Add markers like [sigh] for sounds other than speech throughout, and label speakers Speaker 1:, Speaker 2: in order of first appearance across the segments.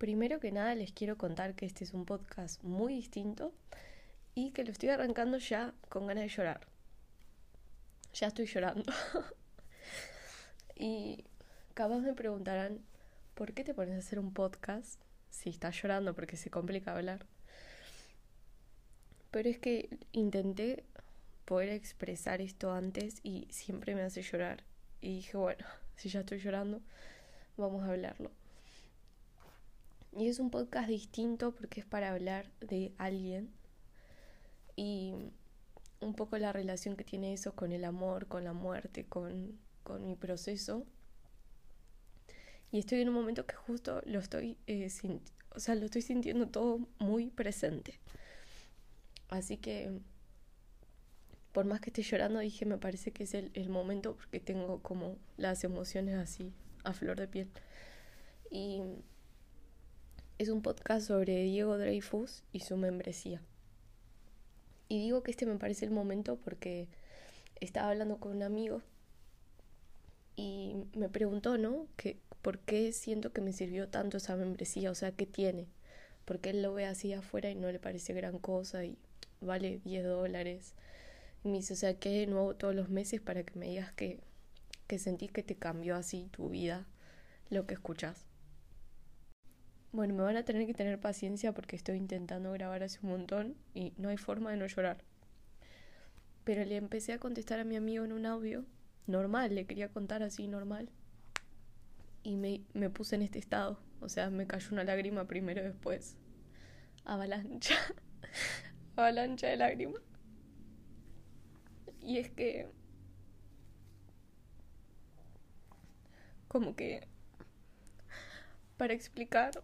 Speaker 1: Primero que nada les quiero contar que este es un podcast muy distinto y que lo estoy arrancando ya con ganas de llorar. Ya estoy llorando. [laughs] y capaz me preguntarán, ¿por qué te pones a hacer un podcast si estás llorando? Porque se complica hablar. Pero es que intenté poder expresar esto antes y siempre me hace llorar. Y dije, bueno, [laughs] si ya estoy llorando, vamos a hablarlo. Y es un podcast distinto porque es para hablar de alguien y un poco la relación que tiene eso con el amor, con la muerte, con, con mi proceso. Y estoy en un momento que justo lo estoy, eh, o sea, lo estoy sintiendo todo muy presente. Así que, por más que esté llorando, dije, me parece que es el, el momento porque tengo como las emociones así, a flor de piel. Y es un podcast sobre Diego Dreyfus y su membresía. Y digo que este me parece el momento porque estaba hablando con un amigo y me preguntó, ¿no? Que, ¿Por qué siento que me sirvió tanto esa membresía? O sea, ¿qué tiene? Porque él lo ve así afuera y no le parece gran cosa y vale 10 dólares. Y me dice, o sea, ¿qué de nuevo todos los meses para que me digas que, que sentís que te cambió así tu vida, lo que escuchas? Bueno, me van a tener que tener paciencia porque estoy intentando grabar hace un montón y no hay forma de no llorar. Pero le empecé a contestar a mi amigo en un audio normal, le quería contar así normal. Y me, me puse en este estado. O sea, me cayó una lágrima primero después. Avalancha. [laughs] Avalancha de lágrimas. Y es que... Como que... Para explicar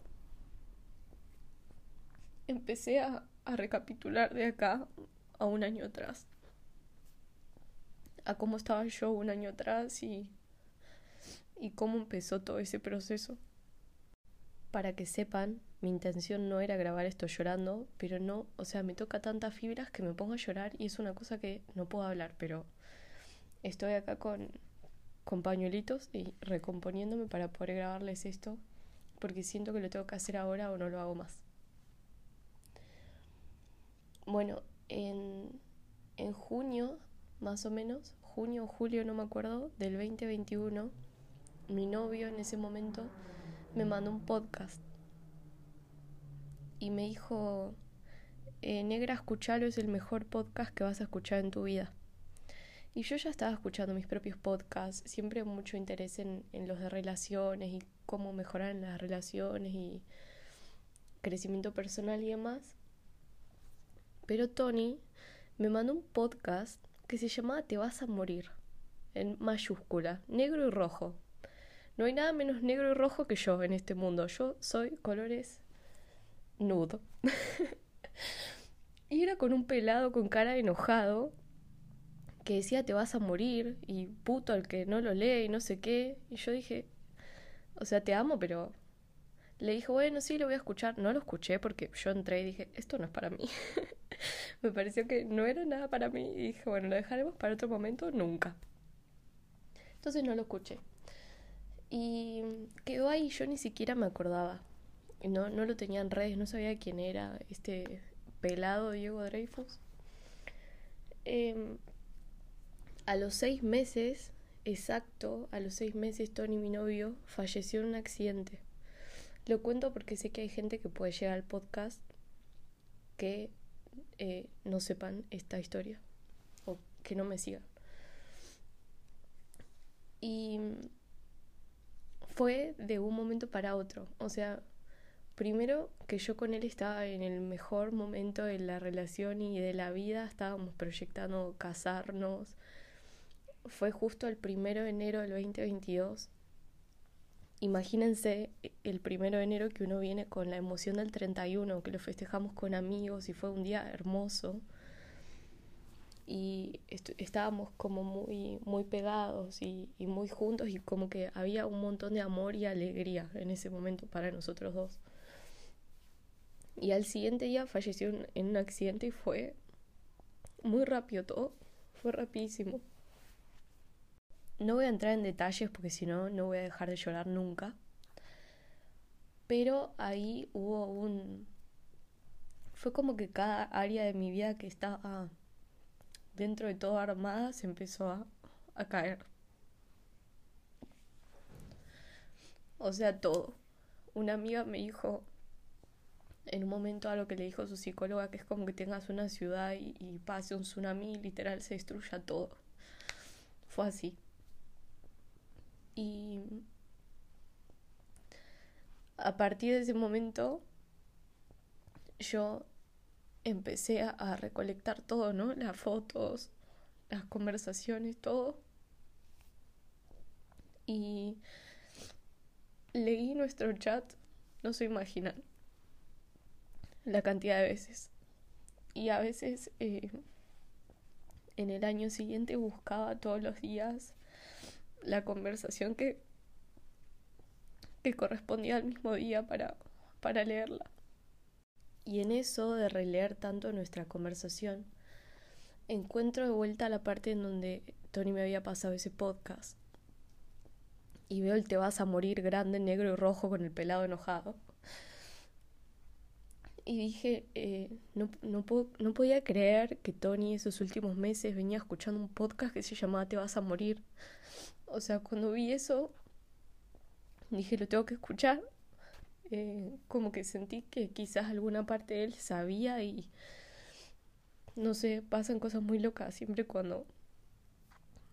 Speaker 1: empecé a, recapitular de acá a un año atrás. A cómo estaba yo un año atrás y, y cómo empezó todo ese proceso. Para que sepan, mi intención no era grabar esto llorando, pero no, o sea, me toca tantas fibras que me pongo a llorar y es una cosa que no puedo hablar, pero estoy acá con, con pañuelitos y recomponiéndome para poder grabarles esto, porque siento que lo tengo que hacer ahora o no lo hago más. Bueno, en, en junio, más o menos, junio o julio, no me acuerdo, del 2021, mi novio en ese momento me mandó un podcast y me dijo, eh, Negra, escuchalo, es el mejor podcast que vas a escuchar en tu vida. Y yo ya estaba escuchando mis propios podcasts, siempre mucho interés en, en los de relaciones y cómo mejorar las relaciones y crecimiento personal y demás. Pero Tony me mandó un podcast que se llamaba Te vas a morir, en mayúscula, negro y rojo. No hay nada menos negro y rojo que yo en este mundo. Yo soy colores nudo. [laughs] y era con un pelado con cara enojado que decía te vas a morir y puto al que no lo lee y no sé qué. Y yo dije, o sea, te amo, pero le dije, bueno, sí, lo voy a escuchar. No lo escuché porque yo entré y dije, esto no es para mí. [laughs] me pareció que no era nada para mí y dije, bueno, lo dejaremos para otro momento, nunca. Entonces no lo escuché. Y quedó ahí, yo ni siquiera me acordaba. No, no lo tenía en redes, no sabía quién era este pelado Diego Dreyfus. Em, a los seis meses, exacto, a los seis meses, Tony, mi novio, falleció en un accidente. Lo cuento porque sé que hay gente que puede llegar al podcast que eh, no sepan esta historia o que no me sigan. Y fue de un momento para otro. O sea, primero que yo con él estaba en el mejor momento de la relación y de la vida, estábamos proyectando casarnos. Fue justo el primero de enero del 2022 Imagínense el primero de enero que uno viene con la emoción del 31, que lo festejamos con amigos y fue un día hermoso. Y estábamos como muy, muy pegados y, y muy juntos y como que había un montón de amor y alegría en ese momento para nosotros dos. Y al siguiente día falleció en un accidente y fue muy rápido todo, fue rapidísimo. No voy a entrar en detalles porque si no, no voy a dejar de llorar nunca. Pero ahí hubo un... Fue como que cada área de mi vida que estaba dentro de todo armada se empezó a, caer. O sea, todo. Una amiga me dijo en un momento a lo que le dijo su psicóloga, que es como que tengas una ciudad y, y pase un tsunami y literal se destruya todo. Fue así. Y a partir de ese momento yo empecé a, recolectar todo, ¿no? Las fotos, las conversaciones, todo. Y leí nuestro chat, no se imaginan la cantidad de veces. Y a veces eh, en el año siguiente buscaba todos los días la conversación que, que correspondía al mismo día para, para leerla. Y en eso de releer tanto nuestra conversación, encuentro de vuelta la parte en donde Tony me había pasado ese podcast. Y veo el te vas a morir grande, negro y rojo con el pelado enojado. Y dije, eh, no, no, no podía creer que Tony esos últimos meses venía escuchando un podcast que se llamaba Te vas a morir. O sea, cuando vi eso, dije, lo tengo que escuchar. Eh, como que sentí que quizás alguna parte de él sabía y no sé, pasan cosas muy locas siempre cuando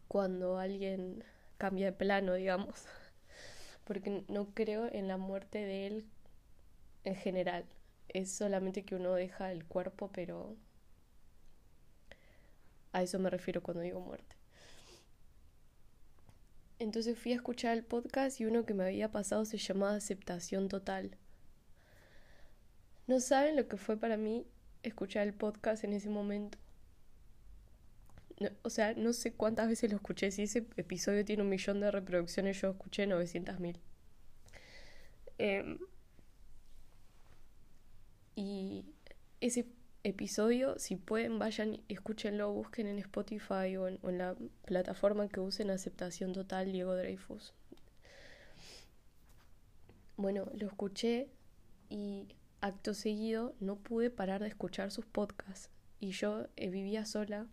Speaker 1: cuando alguien cambia de plano, digamos. [laughs] Porque no creo en la muerte de él en general. Es solamente que uno deja el cuerpo, pero a eso me refiero cuando digo muerte. Entonces fui a escuchar el podcast y uno que me había pasado se llamaba Aceptación Total. No saben lo que fue para mí escuchar el podcast en ese momento. o sea, no sé cuántas veces lo escuché. Si ese episodio tiene un millón de reproducciones, yo escuché 900 mil. Em, y ese episodio, si pueden, vayan, escúchenlo, busquen en Spotify o en, la plataforma que usen aceptación total Diego Dreyfus. Bueno, lo escuché y acto seguido no pude parar de escuchar sus podcasts. Y yo eh, vivía sola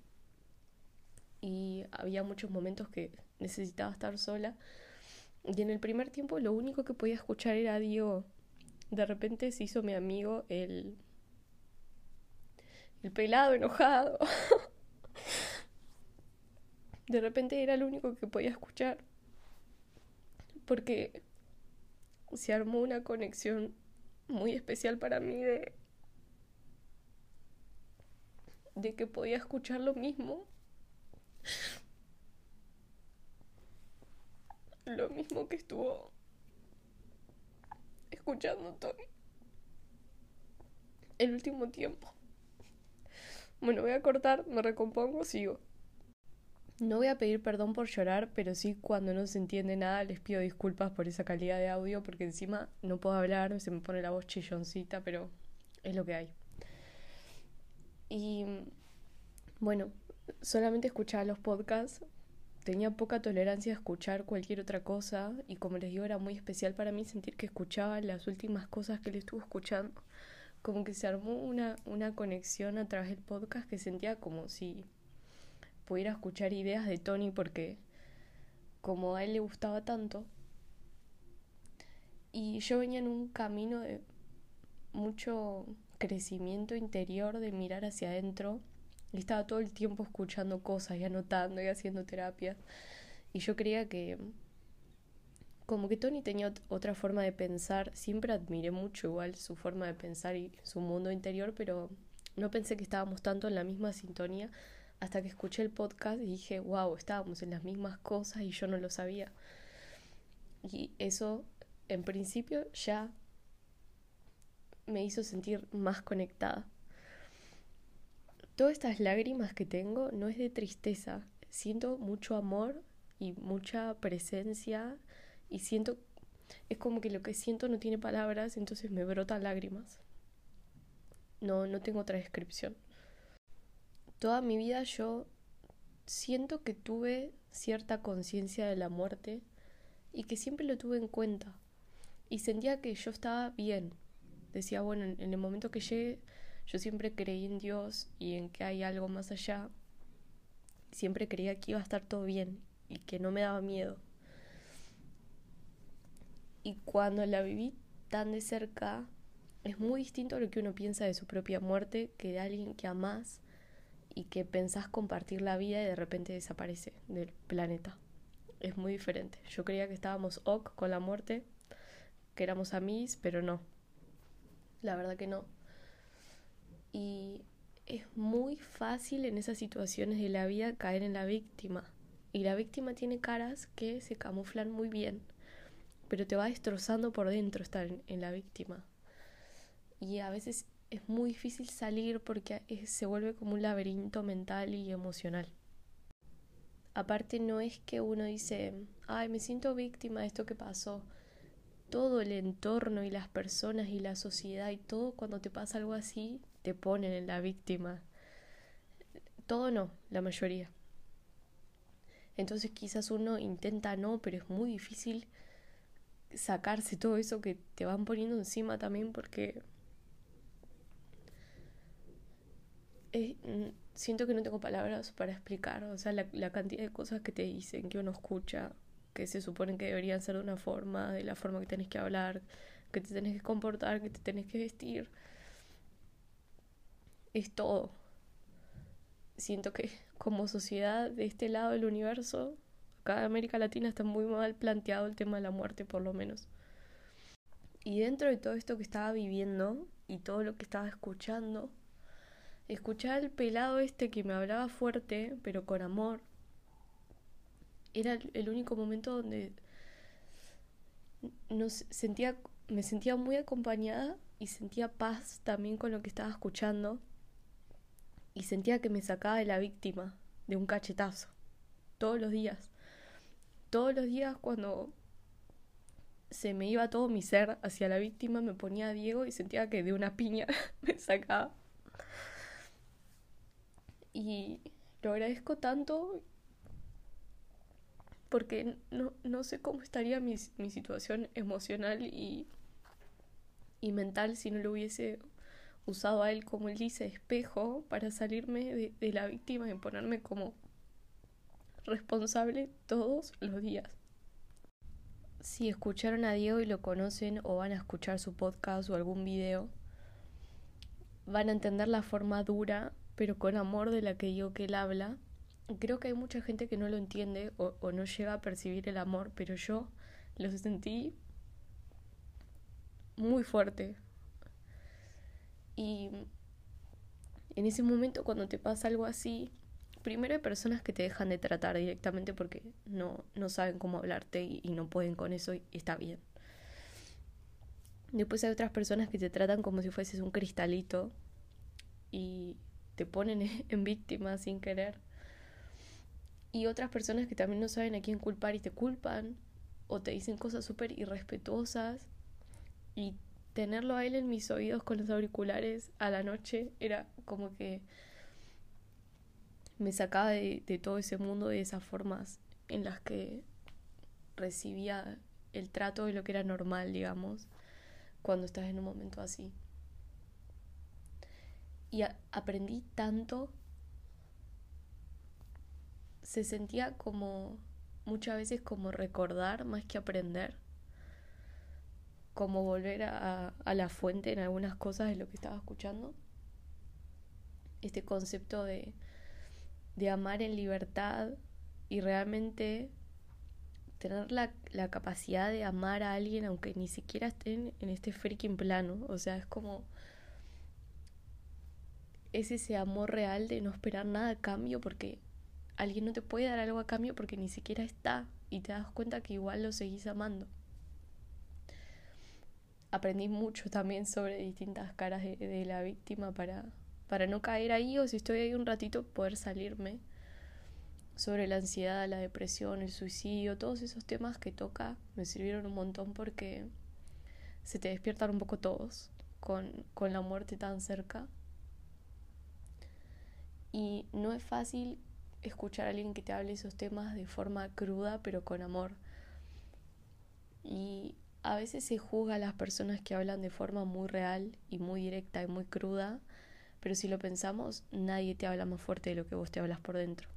Speaker 1: y había muchos momentos que necesitaba estar sola. Y en el primer tiempo lo único que podía escuchar era Diego. De repente se hizo mi amigo el el pelado enojado. De repente era lo único que podía escuchar. Porque se armó una conexión muy especial para mí de, de que podía escuchar lo mismo. Lo mismo que estuvo escuchando Tony el último tiempo. Bueno, voy a cortar, me recompongo, sigo. No voy a pedir perdón por llorar, pero sí cuando no se entiende nada les pido disculpas por esa calidad de audio, porque encima no puedo hablar, se me pone la voz chilloncita, pero es lo que hay. Y bueno, solamente escuchaba los podcasts, tenía poca tolerancia a escuchar cualquier otra cosa y como les digo era muy especial para mí sentir que escuchaba las últimas cosas que le estuve escuchando como que se armó una, una conexión a través del podcast que sentía como si pudiera escuchar ideas de Tony porque como a él le gustaba tanto. Y yo venía en un camino de mucho crecimiento interior de mirar hacia adentro y estaba todo el tiempo escuchando cosas y anotando y haciendo terapias. Y yo creía que como que Tony tenía otra forma de pensar, siempre admiré mucho igual su forma de pensar y su mundo interior, pero no pensé que estábamos tanto en la misma sintonía hasta que escuché el podcast y dije, wow, estábamos en las mismas cosas y yo no lo sabía. Y eso, en principio, ya me hizo sentir más conectada. Todas estas lágrimas que tengo no es de tristeza, siento mucho amor y mucha presencia y siento, es como que lo que siento no tiene palabras, entonces me brotan lágrimas. No, no tengo otra descripción. Toda mi vida yo siento que tuve cierta conciencia de la muerte y que siempre lo tuve en cuenta. y sentía que yo estaba bien. Decía, bueno, en el momento que llegue, yo siempre creí en Dios y en que hay algo más allá. Siempre creía que iba a estar todo bien y que no me daba miedo. Y cuando la viví tan de cerca, es muy distinto a lo que uno piensa de su propia muerte que de alguien que amás y que pensás compartir la vida y de repente desaparece del planeta. Es muy diferente. Yo creía que estábamos ok con la muerte, que éramos amigos, pero no. La verdad que no. Y es muy fácil en esas situaciones de la vida caer en la víctima. Y la víctima tiene caras que se camuflan muy bien, pero te va destrozando por dentro estar en, la víctima. Y a veces es muy difícil salir porque se vuelve como un laberinto mental y emocional. Aparte no es que uno dice, ay, me siento víctima de esto que pasó. Todo el entorno y las personas y la sociedad y todo cuando te pasa algo así te ponen en la víctima. Todo no, la mayoría. Entonces quizás uno intenta no, pero es muy difícil sacarse todo eso que te van poniendo encima también porque siento que no tengo palabras para explicar, o sea, la, la, cantidad de cosas que te dicen, que uno escucha, que se suponen que deberían ser de una forma, de la forma que tenés que hablar, que te tenés que comportar, que te tenés que vestir. Es todo. Siento que como sociedad de este lado del universo, acá en América Latina está muy mal planteado el tema de la muerte, por lo menos. Y dentro de todo esto que estaba viviendo y todo lo que estaba escuchando, escuchar al pelado este que me hablaba fuerte, pero con amor, era el único momento donde nos sentía, me sentía muy acompañada y sentía paz también con lo que estaba escuchando y sentía que me sacaba de la víctima de un cachetazo todos los días. Todos los días cuando se me iba todo mi ser hacia la víctima, me ponía a Diego y sentía que de una piña [laughs] me sacaba. Y lo agradezco tanto porque no, no sé cómo estaría mi, mi situación emocional y, y, mental si no lo hubiese usado a él como él dice espejo para salirme de, de la víctima y ponerme como responsable todos los días. Si escucharon a Diego y lo conocen o van a escuchar su podcast o algún video, van a entender la forma dura pero con amor de la que digo que él habla. Creo que hay mucha gente que no lo entiende o, no llega a percibir el amor, pero yo lo sentí muy fuerte. Y en ese momento cuando te pasa algo así, primero hay personas que te dejan de tratar directamente porque no, no saben cómo hablarte y, y, no pueden con eso y está bien. Después hay otras personas que te tratan como si fueses un cristalito y te ponen [laughs] en víctima sin querer. Y otras personas que también no saben a quién culpar y te culpan o te dicen cosas súper irrespetuosas. Y tenerlo a él en mis oídos con los auriculares a la noche era como que me sacaba de, todo ese mundo de esas formas en las que recibía el trato de lo que era normal, digamos, cuando estás en un momento así y aprendí tanto. Se sentía como muchas veces como recordar más que aprender, como volver a la fuente en algunas cosas de lo que estaba escuchando. Este concepto de, de amar en libertad y realmente tener la, la, capacidad de amar a alguien aunque ni siquiera estén en este freaking plano. O sea, es como es ese amor real de no esperar nada a cambio porque alguien no te puede dar algo a cambio porque ni siquiera está y te das cuenta que igual lo seguís amando. Aprendí mucho también sobre distintas caras de, la víctima para, para no caer ahí o si estoy ahí un ratito poder salirme sobre la ansiedad, la depresión, el suicidio, todos esos temas que toca me sirvieron un montón porque se te despiertan un poco todos con, con la muerte tan cerca y no es fácil escuchar a alguien que te hable esos temas de forma cruda pero con amor. Y a veces se juzga a las personas que hablan de forma muy real y muy directa y muy cruda, pero si lo pensamos, nadie te habla más fuerte de lo que vos te hablas por dentro.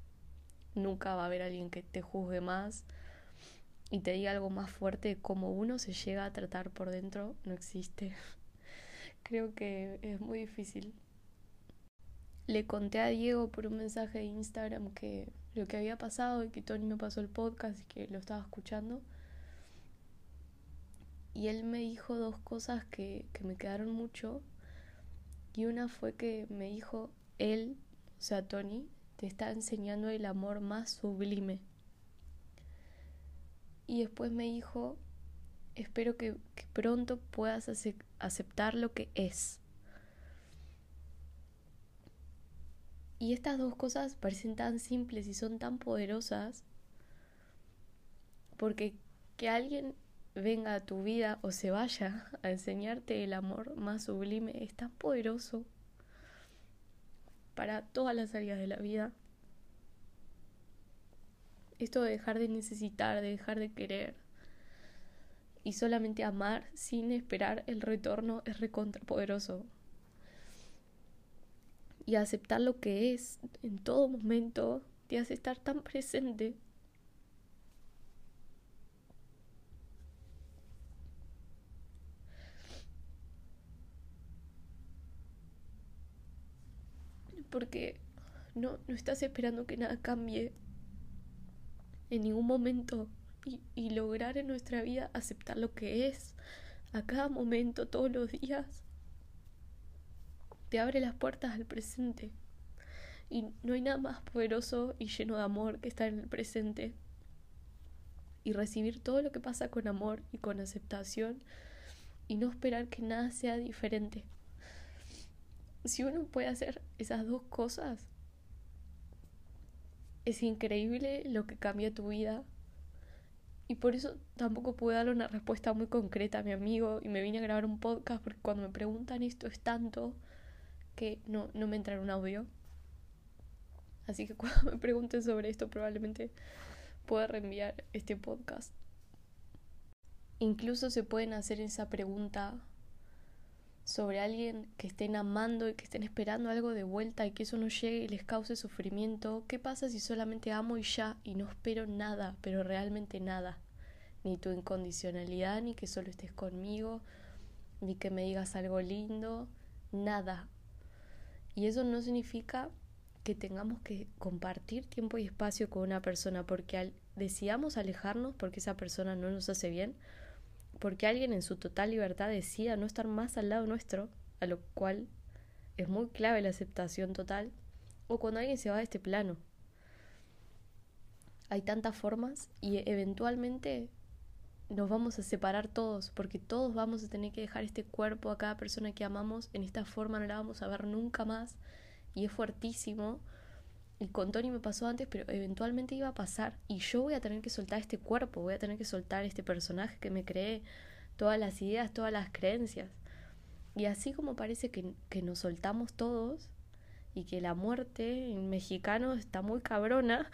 Speaker 1: Nunca va a haber alguien que te juzgue más y te diga algo más fuerte de cómo uno se llega a tratar por dentro. No existe. [laughs] Creo que es muy difícil. Le conté a Diego por un mensaje de Instagram que lo que había pasado y que Tony me pasó el podcast y que lo estaba escuchando y él me dijo dos cosas que, que me quedaron mucho. Y una fue que me dijo, él, o sea, Tony, te está enseñando el amor más sublime. Y después me dijo, espero que, pronto puedas aceptar lo que es. Y estas dos cosas parecen tan simples y son tan poderosas porque que alguien venga a tu vida o se vaya a enseñarte el amor más sublime es tan poderoso para todas las áreas de la vida. Esto de dejar de necesitar, de dejar de querer y solamente amar sin esperar el retorno es recontrapoderoso. Y aceptar lo que es en todo momento te hace estar tan presente porque no, no estás esperando que nada cambie en ningún momento y, y lograr en nuestra vida aceptar lo que es a cada momento, todos los días, te abre las puertas al presente. Y no hay nada más poderoso y lleno de amor que estar en el presente y recibir todo lo que pasa con amor y con aceptación y no esperar que nada sea diferente si uno puede hacer esas dos cosas, es increíble lo que cambia tu vida. Y por eso tampoco puedo darle una respuesta muy concreta a mi amigo y me vine a grabar un podcast porque cuando me preguntan esto es tanto que no, no me entra en un audio. Así que [laughs] cuando me pregunten sobre esto probablemente pueda reenviar este podcast. Incluso se pueden hacer esa pregunta sobre alguien que estén amando y que estén esperando algo de vuelta y que eso no llegue y les cause sufrimiento, ¿qué pasa si solamente amo y ya y no espero nada, pero realmente nada? Ni tu incondicionalidad, ni que solo estés conmigo, ni que me digas algo lindo, nada. Y eso no significa que tengamos que compartir tiempo y espacio con una persona porque al decidamos alejarnos porque esa persona no nos hace bien, porque alguien en su total libertad decida no estar más al lado nuestro, a lo cual es muy clave la aceptación total, o cuando alguien se va de este plano. Hay tantas formas y eventualmente nos vamos a separar todos, porque todos vamos a tener que dejar este cuerpo a cada persona que amamos en esta forma, no la vamos a ver nunca más, y es fuertísimo y con Tony me pasó antes, pero eventualmente iba a pasar y yo voy a tener que soltar este cuerpo, voy a tener que soltar este personaje que me creé, todas las ideas, todas las creencias. Y así como parece que, que nos soltamos todos y que la muerte en mexicano está muy cabrona,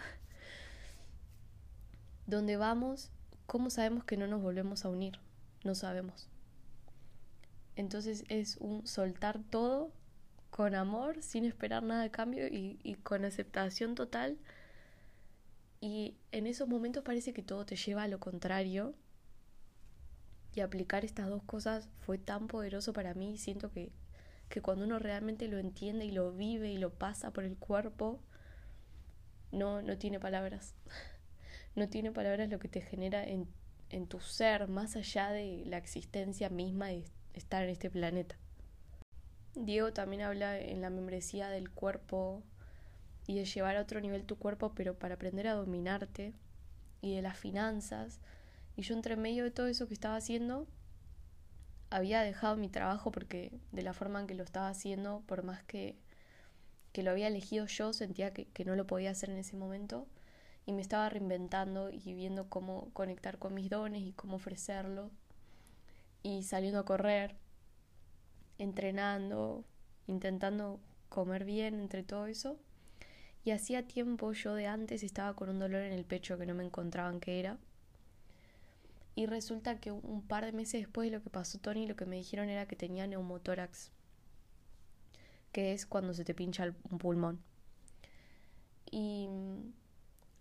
Speaker 1: [laughs] donde vamos, ¿cómo sabemos que no nos volvemos a unir? No sabemos. Entonces es un soltar todo con amor, sin esperar nada de cambio y, y con aceptación total. Y en esos momentos parece que todo te lleva a lo contrario. Y aplicar estas dos cosas fue tan poderoso para mí. Siento que, que cuando uno realmente lo entiende y lo vive y lo pasa por el cuerpo, no, no tiene palabras. [laughs] No tiene palabras lo que te genera en, en tu ser, más allá de la existencia misma de estar en este planeta. Diego también habla en la membresía del cuerpo y de llevar a otro nivel tu cuerpo, pero para aprender a dominarte y de las finanzas. Y yo entre medio de todo eso que estaba haciendo, había dejado mi trabajo porque de la forma en que lo estaba haciendo, por más que, que lo había elegido yo, sentía que, que no lo podía hacer en ese momento. Y me estaba reinventando y viendo cómo conectar con mis dones y cómo ofrecerlo. Y saliendo a correr entrenando, intentando comer bien entre todo eso. Y hacía tiempo yo de antes estaba con un dolor en el pecho que no me encontraban qué era. Y resulta que un par de meses después de lo que pasó Tony, lo que me dijeron era que tenía neumotórax, que es cuando se te pincha un pulmón. Y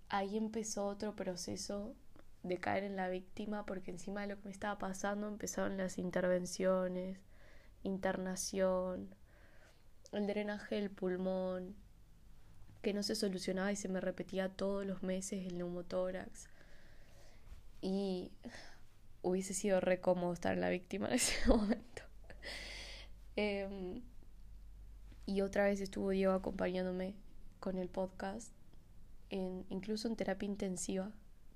Speaker 1: ahí empezó otro proceso de caer en la víctima, porque encima de lo que me estaba pasando empezaron las intervenciones, internación, el drenaje del pulmón, que no se solucionaba y se me repetía todos los meses el neumotórax. Y hubiese sido re cómodo estar en la víctima en ese [laughs] momento. Em, y otra vez estuvo Diego acompañándome con el podcast, incluso en terapia intensiva.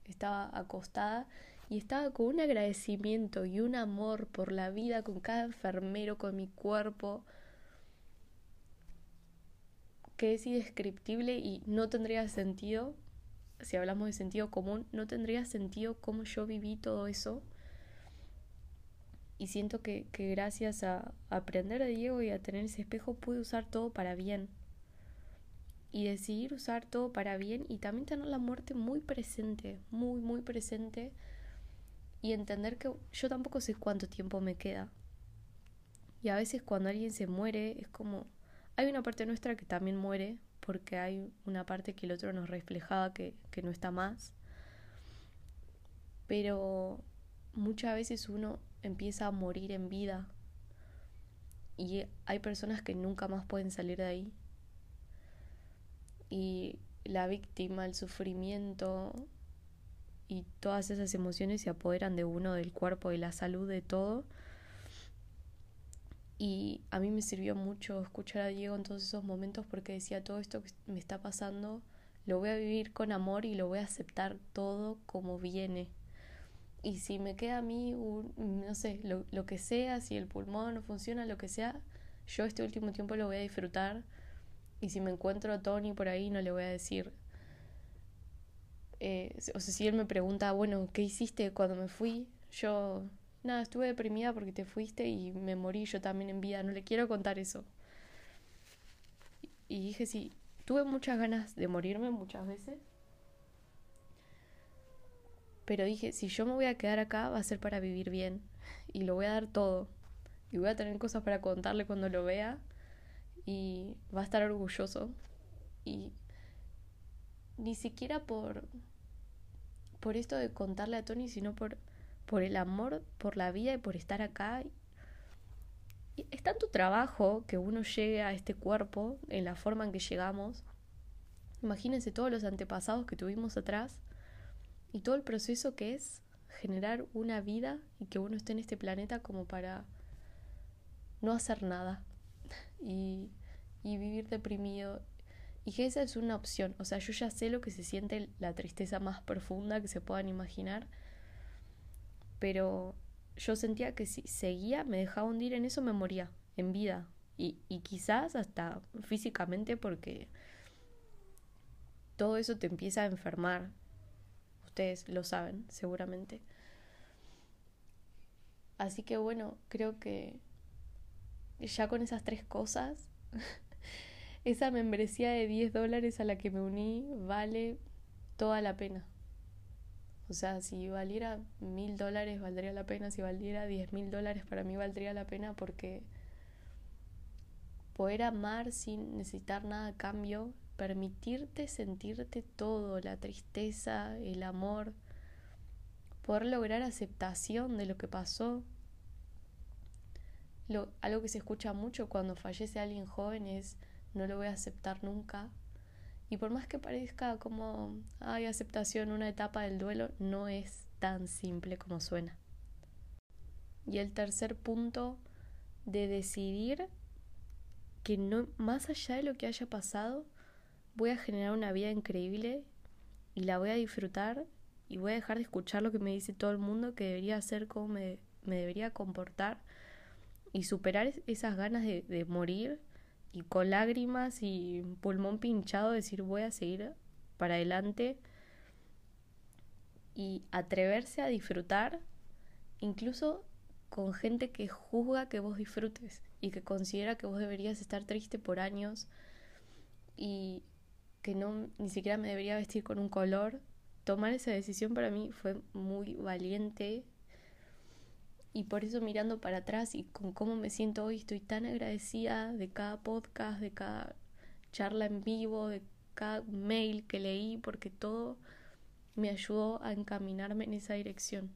Speaker 1: Estaba acostada y estaba con un agradecimiento y un amor por la vida, con cada enfermero, con mi cuerpo, que es indescriptible y no tendría sentido, si hablamos de sentido común, no tendría sentido cómo yo viví todo eso. Y siento que, que gracias a aprender de Diego y a tener ese espejo pude usar todo para bien. Y decidir usar todo para bien y también tener la muerte muy presente, muy, muy presente. Y entender que yo tampoco sé cuánto tiempo me queda. Y a veces cuando alguien se muere es como hay una parte nuestra que también muere porque hay una parte que el otro nos reflejaba que, que no está más. Pero muchas veces uno empieza a morir en vida y hay personas que nunca más pueden salir de ahí. Y la víctima, el sufrimiento y todas esas emociones se apoderan de uno, del cuerpo, de la salud, de todo. Y a mí me sirvió mucho escuchar a Diego en todos esos momentos porque decía todo esto que me está pasando, lo voy a vivir con amor y lo voy a aceptar todo como viene. Y si me queda a mí, no sé, lo, lo que sea, si el pulmón no funciona, lo que sea, yo este último tiempo lo voy a disfrutar. Y si me encuentro a Tony por ahí, no le voy a decir. Eh, o sea, si él me pregunta, bueno, ¿qué hiciste cuando me fui? Yo nada, estuve deprimida porque te fuiste y me morí yo también en vida, no le quiero contar eso. Y dije, sí, tuve muchas ganas de morirme muchas veces. Pero dije, si yo me voy a quedar acá va a ser para vivir bien. Y lo voy a dar todo. Y voy a tener cosas para contarle cuando lo vea. Y va a estar orgulloso. Y ni siquiera por, por esto de contarle a Tony, sino por por el amor por la vida y por estar acá. Y es tanto trabajo que uno llegue a este cuerpo en la forma en que llegamos. Imagínense todos los antepasados que tuvimos atrás y todo el proceso que es generar una vida y que uno esté en este planeta como para no hacer nada [laughs] y, y vivir deprimido. Y que esa es una opción. O sea, yo ya sé lo que se siente la tristeza más profunda que se puedan imaginar pero yo sentía que si seguía, me dejaba hundir en eso, me moría en vida. Y, y quizás hasta físicamente porque todo eso te empieza a enfermar. Ustedes lo saben, seguramente. Así que bueno, creo que ya con esas tres cosas, [laughs] esa membresía de 10 dólares a la que me uní vale toda la pena. O sea, si valiera mil dólares valdría la pena, si valiera diez mil dólares para mí valdría la pena porque poder amar sin necesitar nada a cambio, permitirte sentirte todo, la tristeza, el amor, poder lograr aceptación de lo que pasó. Lo, algo que se escucha mucho cuando fallece alguien joven es no lo voy a aceptar nunca, y por más que parezca como hay aceptación, una etapa del duelo, no es tan simple como suena. Y el tercer punto de decidir que no más allá de lo que haya pasado, voy a generar una vida increíble y la voy a disfrutar y voy a dejar de escuchar lo que me dice todo el mundo que debería hacer, cómo me, me debería comportar y superar esas ganas de, de morir y con lágrimas y pulmón pinchado decir voy a seguir para adelante y atreverse a disfrutar incluso con gente que juzga que vos disfrutes y que considera que vos deberías estar triste por años y que no ni siquiera me debería vestir con un color tomar esa decisión para mí fue muy valiente y por eso mirando para atrás y con cómo me siento hoy estoy tan agradecida de cada podcast, de cada charla en vivo, de cada mail que leí, porque todo me ayudó a encaminarme en esa dirección.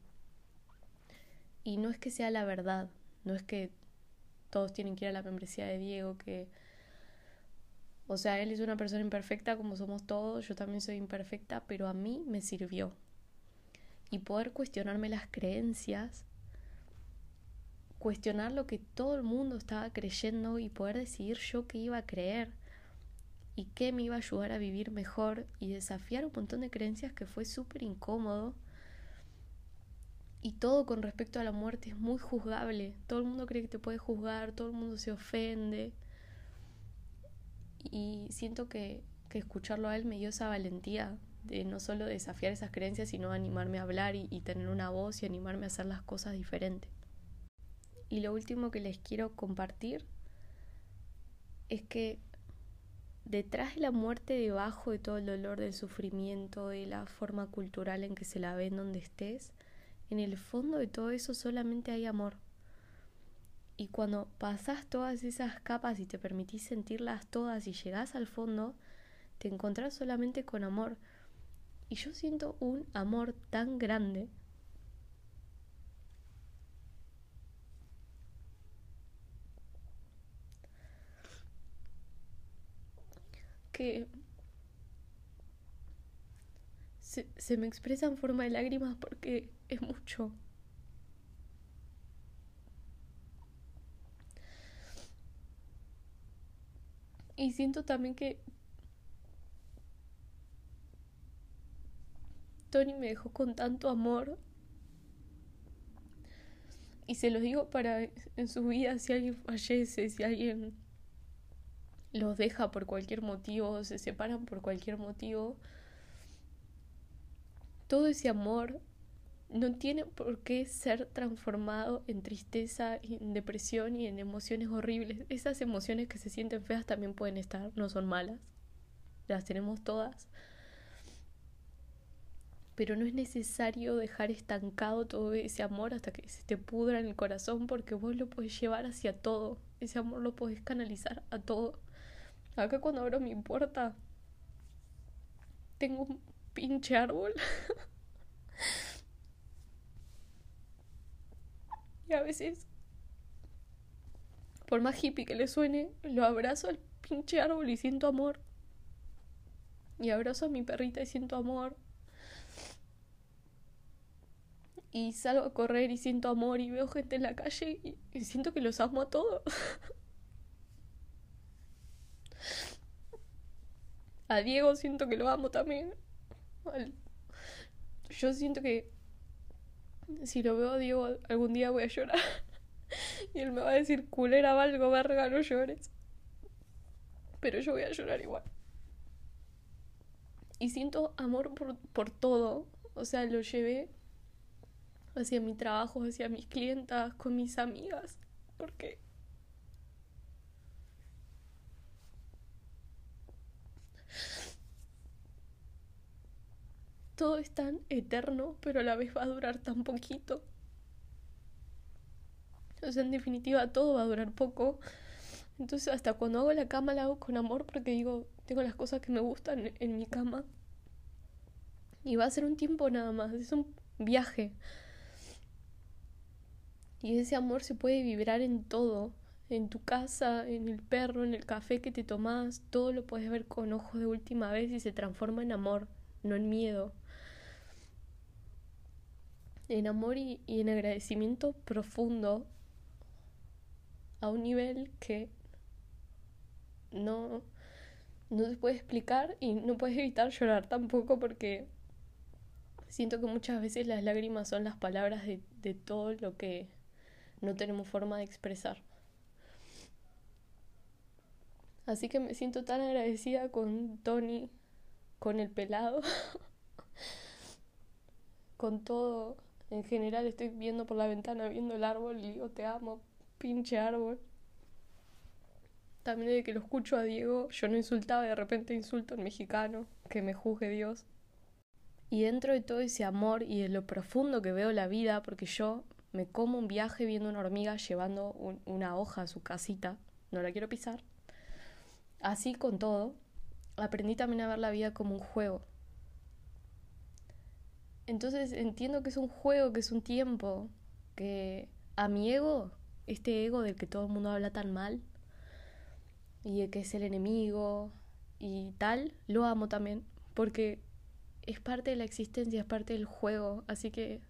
Speaker 1: Y no es que sea la verdad, no es que todos tienen que ir a la membresía de Diego, que... O sea, él es una persona imperfecta como somos todos, yo también soy imperfecta, pero a mí me sirvió. Y poder cuestionarme las creencias cuestionar lo que todo el mundo estaba creyendo y poder decidir yo qué iba a creer y qué me iba a ayudar a vivir mejor y desafiar un montón de creencias que fue súper incómodo. Y todo con respecto a la muerte es muy juzgable. Todo el mundo cree que te puede juzgar, todo el mundo se ofende. Y siento que, que escucharlo a él me dio esa valentía de no solo desafiar esas creencias, sino animarme a hablar y, y tener una voz y animarme a hacer las cosas diferentes. Y lo último que les quiero compartir es que detrás de la muerte, debajo de todo el dolor, del sufrimiento, de la forma cultural en que se la ve en donde estés, en el fondo de todo eso solamente hay amor. Y cuando pasas todas esas capas y te permitís sentirlas todas y llegás al fondo, te encontrás solamente con amor. Y yo siento un amor tan grande que se, se me expresa en forma de lágrimas porque es mucho. Y siento también que Tony me dejó con tanto amor. Y se lo digo para en su vida si alguien fallece, si alguien los deja por cualquier motivo, se separan por cualquier motivo, todo ese amor no tiene por qué ser transformado en tristeza, en depresión y en emociones horribles. Esas emociones que se sienten feas también pueden estar, no son malas, las tenemos todas. Pero no es necesario dejar estancado todo ese amor hasta que se te pudra en el corazón porque vos lo podés llevar hacia todo. Ese amor lo podés canalizar a todo. Acá cuando abro mi puerta tengo un pinche árbol. y a veces, por más hippie que le suene, lo abrazo al pinche árbol y siento amor. Y abrazo a mi perrita y siento amor. Y salgo a correr y siento amor y veo gente en la calle y, y siento que los amo a todos. [laughs] A Diego siento que lo amo también. Yo siento que si lo veo a Diego algún día voy a llorar. [laughs] y él me va a decir, culera, valgo, verga, no llores. Pero yo voy a llorar igual. Y siento amor por, por todo. O sea, lo llevé hacia mi trabajo, hacia mis clientas, con mis amigas. Porque todo es tan eterno, pero a la vez va a durar tan poquito. O sea, en definitiva, todo va a durar poco. Entonces, hasta cuando hago la cama la hago con amor porque digo, tengo las cosas que me gustan en mi cama. Y va a ser un tiempo nada más, es un viaje. Y ese amor se puede vibrar en todo, en tu casa, en el perro, en el café que te tomas, todo lo puedes ver con ojos de última vez y se transforma en amor, no en miedo en amor y, en agradecimiento profundo a un nivel que no, no se puede explicar y no puedes evitar llorar tampoco porque siento que muchas veces las lágrimas son las palabras de, de todo lo que no tenemos forma de expresar. Así que me siento tan agradecida con Tony, con el pelado, [laughs] con todo en general estoy viendo por la ventana, viendo el árbol y digo, te amo, pinche árbol. También desde que lo escucho a Diego, yo no insultaba de repente insulto en mexicano, que me juzgue Dios. Y dentro de todo ese amor y de lo profundo que veo la vida, porque yo me como un viaje viendo una hormiga llevando una hoja a su casita, no la quiero pisar. Así con todo, aprendí también a ver la vida como un juego. Entonces entiendo que es un juego, que es un tiempo, que a mi ego, este ego del que todo el mundo habla tan mal, y de que es el enemigo y tal, lo amo también, porque es parte de la existencia, es parte del juego, así que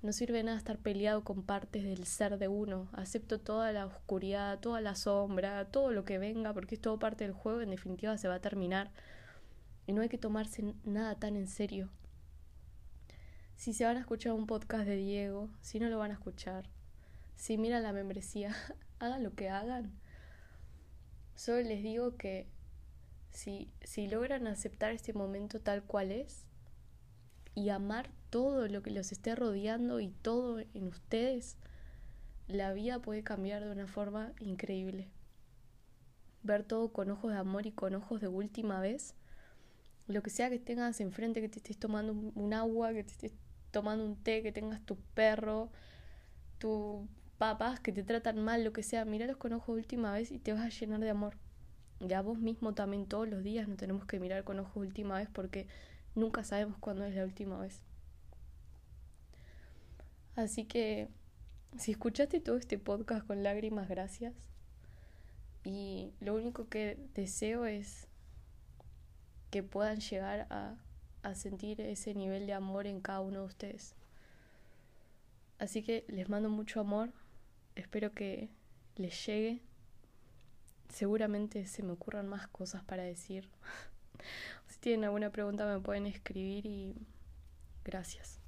Speaker 1: no sirve nada estar peleado con partes del ser de uno. Acepto toda la oscuridad, toda la sombra, todo lo que venga, porque es todo parte del juego, en definitiva se va a terminar. Y no hay que tomarse nada tan en serio. Si se van a escuchar un podcast de Diego, si no lo van a escuchar, si miran la membresía, [laughs] hagan lo que hagan. Solo les digo que si, si logran aceptar este momento tal cual es y amar todo lo que los esté rodeando y todo en ustedes, la vida puede cambiar de una forma increíble. Ver todo con ojos de amor y con ojos de última vez. Lo que sea que tengas enfrente, que te estés tomando un agua, que te estés tomando un té, que tengas tu perro, tu papás que te tratan mal, lo que sea, míralos con ojos de última vez y te vas a llenar de amor. Y a vos mismo también todos los días no tenemos que mirar con ojos de última vez porque nunca sabemos cuándo es la última vez. Así que si escuchaste todo este podcast con lágrimas, gracias. Y lo único que deseo es que puedan llegar a, a sentir ese nivel de amor en cada uno de ustedes. Así que les mando mucho amor. Espero que les llegue seguramente se me ocurran más cosas para decir. [laughs] si tienen alguna pregunta me pueden escribir y gracias.